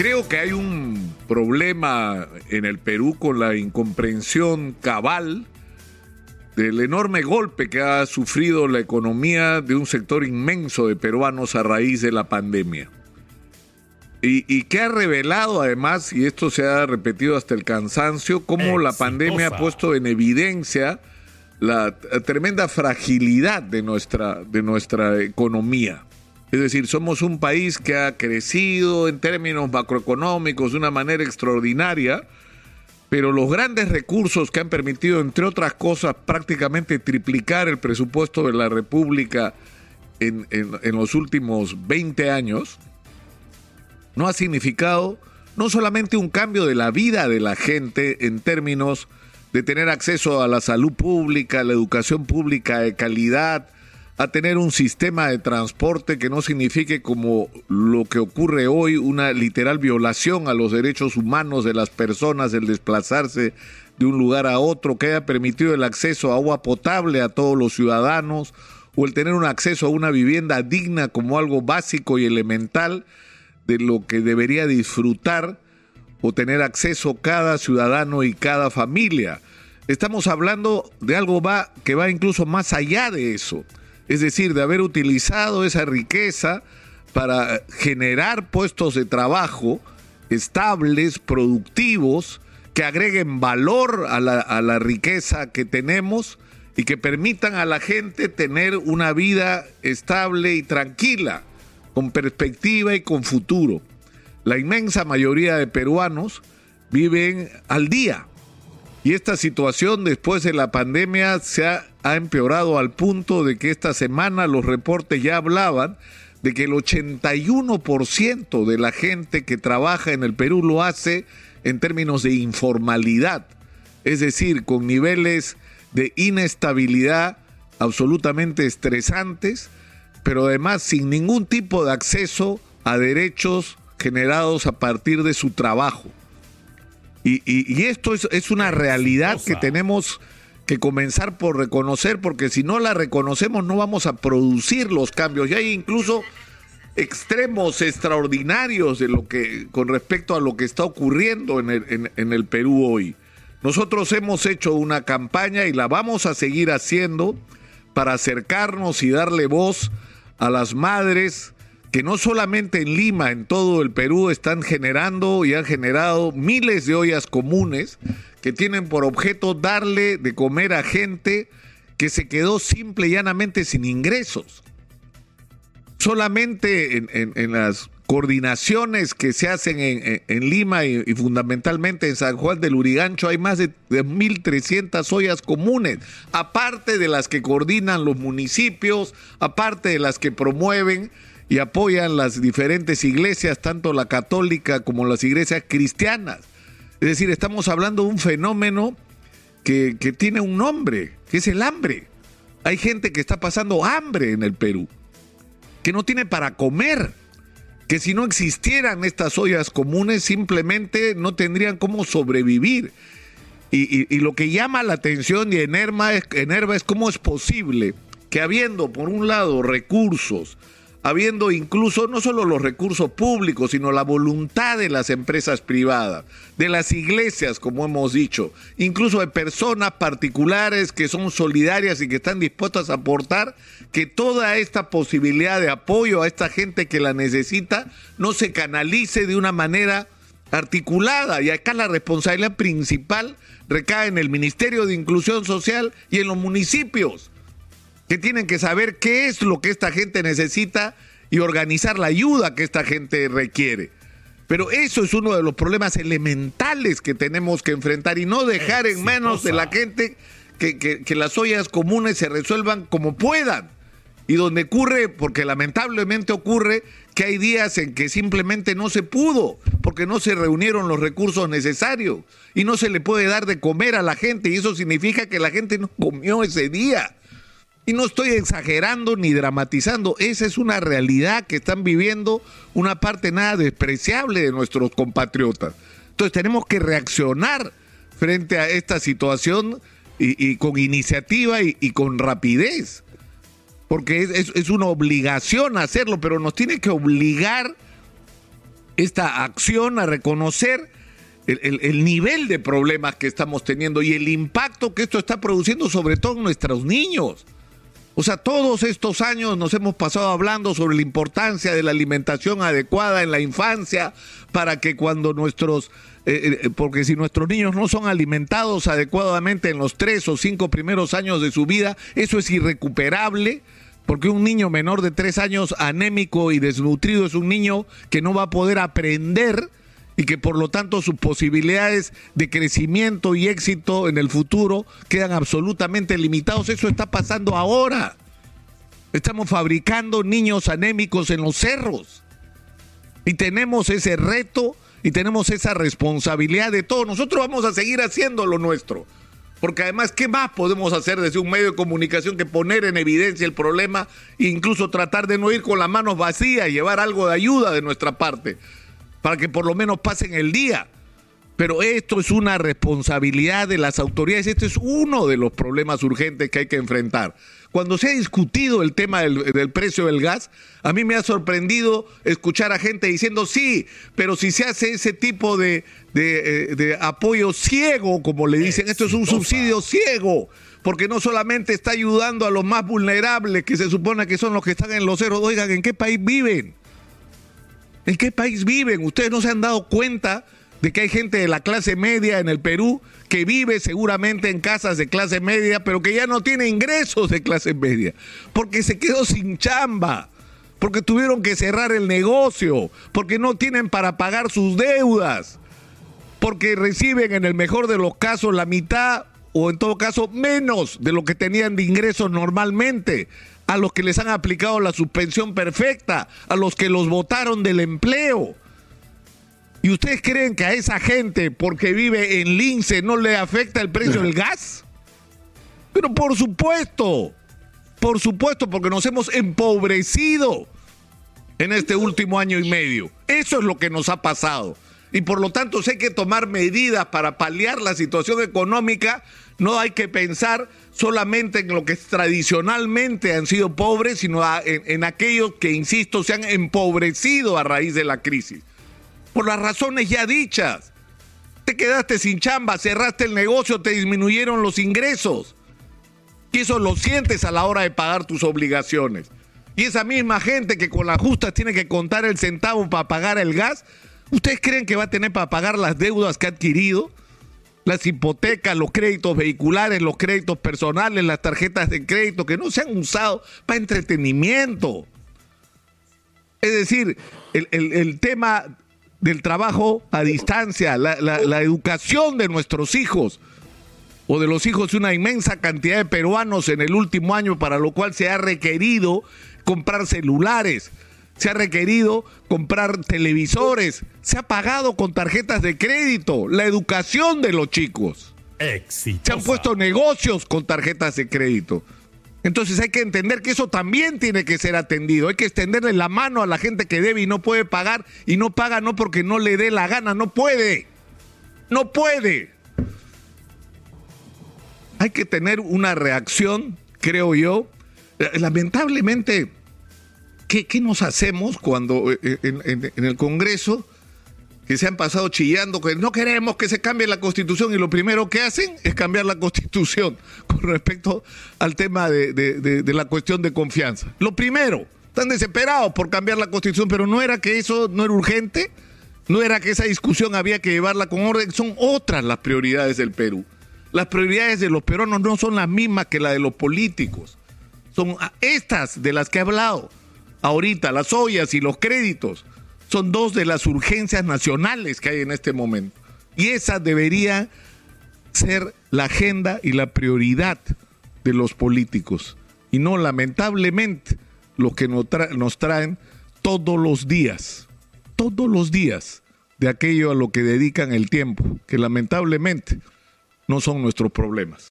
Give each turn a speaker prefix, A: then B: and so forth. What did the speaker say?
A: Creo que hay un problema en el Perú con la incomprensión cabal del enorme golpe que ha sufrido la economía de un sector inmenso de peruanos a raíz de la pandemia. Y, que ha revelado además, y esto se ha repetido hasta el cansancio, cómo la pandemia ha puesto en evidencia la tremenda fragilidad de nuestra, de nuestra economía. Es decir, somos un país que ha crecido en términos macroeconómicos de una manera extraordinaria, pero los grandes recursos que han permitido, entre otras cosas, prácticamente triplicar el presupuesto de la República en, en los últimos 20 años, no ha significado no solamente un cambio de la vida de la gente en términos de tener acceso a la salud pública, a la educación pública de calidad, a tener un sistema de transporte que no signifique como lo que ocurre hoy, una literal violación a los derechos humanos de las personas, el desplazarse de un lugar a otro, que haya permitido el acceso a agua potable a todos los ciudadanos, o el tener un acceso a una vivienda digna como algo básico y elemental de lo que debería disfrutar o tener acceso cada ciudadano y cada familia. Estamos hablando de algo que va incluso más allá de eso, es decir, de haber utilizado esa riqueza para generar puestos de trabajo estables, productivos, que agreguen valor a la, riqueza que tenemos y que permitan a la gente tener una vida estable y tranquila, con perspectiva y con futuro. La inmensa mayoría de peruanos viven al día. Y esta situación después de la pandemia se ha, empeorado al punto de que esta semana los reportes ya hablaban de que el 81% de la gente que trabaja en el Perú lo hace en términos de informalidad, es decir, con niveles de inestabilidad absolutamente estresantes, pero además sin ningún tipo de acceso a derechos generados a partir de su trabajo. Y, esto es, una realidad que tenemos que comenzar por reconocer, porque si no la reconocemos no vamos a producir los cambios. Y hay incluso extremos extraordinarios de lo que con respecto a lo que está ocurriendo en el, en el Perú hoy. Nosotros hemos hecho una campaña y la vamos a seguir haciendo para acercarnos y darle voz a las madres que no solamente en Lima, en todo el Perú, están generando y han generado miles de ollas comunes que tienen por objeto darle de comer a gente que se quedó simple y llanamente sin ingresos. Solamente en, las coordinaciones que se hacen en, Lima y, fundamentalmente en San Juan del Urigancho hay más de 1.300 ollas comunes, aparte de las que coordinan los municipios, aparte de las que promueven y apoyan las diferentes iglesias, tanto la católica como las iglesias cristianas. Es decir, estamos hablando de un fenómeno que, tiene un nombre, que es el hambre. Hay gente que está pasando hambre en el Perú, que no tiene para comer, que si no existieran estas ollas comunes simplemente no tendrían cómo sobrevivir. Y, lo que llama la atención y enerva es, enerva es cómo es posible que habiendo, por un lado, recursos, habiendo incluso no solo los recursos públicos, sino la voluntad de las empresas privadas, de las iglesias, como hemos dicho, incluso de personas particulares que son solidarias y que están dispuestas a aportar, que toda esta posibilidad de apoyo a esta gente que la necesita no se canalice de una manera articulada. Y acá la responsabilidad principal recae en el Ministerio de Inclusión Social y en los municipios que tienen que saber qué es lo que esta gente necesita y organizar la ayuda que esta gente requiere. Pero eso es uno de los problemas elementales que tenemos que enfrentar y no dejar en manos de la gente que, que, las ollas comunes se resuelvan como puedan. Y donde ocurre, porque lamentablemente ocurre, que hay días en que simplemente no se pudo, porque no se reunieron los recursos necesarios y no se le puede dar de comer a la gente y eso significa que la gente no comió ese día. Y no estoy exagerando ni dramatizando, esa es una realidad que están viviendo una parte nada despreciable de nuestros compatriotas. Entonces tenemos que reaccionar frente a esta situación y, con iniciativa y, con rapidez, porque es, una obligación hacerlo, pero nos tiene que obligar esta acción, a reconocer el, nivel de problemas que estamos teniendo y el impacto que esto está produciendo sobre todo en nuestros niños. O sea, todos estos años nos hemos pasado hablando sobre la importancia de la alimentación adecuada en la infancia para que cuando nuestros, eh, eh, porque si nuestros niños no son alimentados adecuadamente en los tres o cinco primeros años de su vida, eso es irrecuperable. Porque un niño menor de tres años anémico y desnutrido es un niño que no va a poder aprender y que por lo tanto sus posibilidades de crecimiento y éxito en el futuro quedan absolutamente limitados. Eso está pasando ahora. Estamos fabricando niños anémicos en los cerros. Y tenemos ese reto y tenemos esa responsabilidad de todo. Nosotros vamos a seguir haciendo lo nuestro. Porque además, ¿qué más podemos hacer desde un medio de comunicación que poner en evidencia el problema e incluso tratar de no ir con las manos vacías y llevar algo de ayuda de nuestra parte? Para que por lo menos pasen el día. Pero esto es una responsabilidad de las autoridades, este es uno de los problemas urgentes que hay que enfrentar. Cuando se ha discutido el tema del, precio del gas, a mí me ha sorprendido escuchar a gente diciendo, sí, pero si se hace ese tipo de, de, eh, de apoyo ciego, como le dicen, esto es un subsidio ciego porque no solamente está ayudando a los más vulnerables, que se supone que son los que están en los ceros, oigan, ¿en qué país viven? ¿En qué país viven? Ustedes no se han dado cuenta de que hay gente de la clase media en el Perú que vive seguramente en casas de clase media, pero que ya no tiene ingresos de clase media, porque se quedó sin chamba, porque tuvieron que cerrar el negocio, porque no tienen para pagar sus deudas, porque reciben en el mejor de los casos la mitad o en todo caso menos de lo que tenían de ingresos normalmente a los que les han aplicado la suspensión perfecta, a los que los votaron del empleo. ¿Y ustedes creen que a esa gente, porque vive en Lince, no le afecta el precio del gas? Pero por supuesto, por supuesto, porque nos hemos empobrecido en este último año y medio. Eso es lo que nos ha pasado. Y por lo tanto, hay que tomar medidas para paliar la situación económica, no hay que pensar solamente en lo que tradicionalmente han sido pobres, sino en, aquellos que, insisto, se han empobrecido a raíz de la crisis. Por las razones ya dichas. Te quedaste sin chamba, cerraste el negocio, te disminuyeron los ingresos. Y eso lo sientes a la hora de pagar tus obligaciones. Y esa misma gente que con las justas tiene que contar el centavo para pagar el gas, ¿ustedes creen que va a tener para pagar las deudas que ha adquirido? Las hipotecas, los créditos vehiculares, los créditos personales, las tarjetas de crédito que no se han usado para entretenimiento. Es decir, el, tema del trabajo a distancia, la, la, educación de nuestros hijos o de los hijos de una inmensa cantidad de peruanos en el último año, para lo cual se ha requerido comprar celulares se ha requerido comprar televisores, se ha pagado con tarjetas de crédito, la educación de los chicos.
B: Exitosa.
A: Se han puesto negocios con tarjetas de crédito. Entonces hay que entender que eso también tiene que ser atendido. Hay que extenderle la mano a la gente que debe y no puede pagar y no paga no porque no le dé la gana, no puede. No puede. Hay que tener una reacción, creo yo. Lamentablemente, ¿qué, nos hacemos cuando eh, eh, en, el Congreso que se han pasado chillando que no queremos que se cambie la constitución y lo primero que hacen es cambiar la constitución con respecto al tema de, la cuestión de confianza? Lo primero, están desesperados por cambiar la constitución, pero no era que eso no era urgente, no era que esa discusión había que llevarla con orden, son otras las prioridades del Perú. Las prioridades de los peruanos no son las mismas que las de los políticos, son estas de las que he hablado ahorita, las ollas y los créditos, son dos de las urgencias nacionales que hay en este momento. Y esa debería ser la agenda y la prioridad de los políticos. Y no, lamentablemente, lo que nos, nos traen todos los días, todos los días, de aquello a lo que dedican el tiempo, que lamentablemente no son nuestros problemas.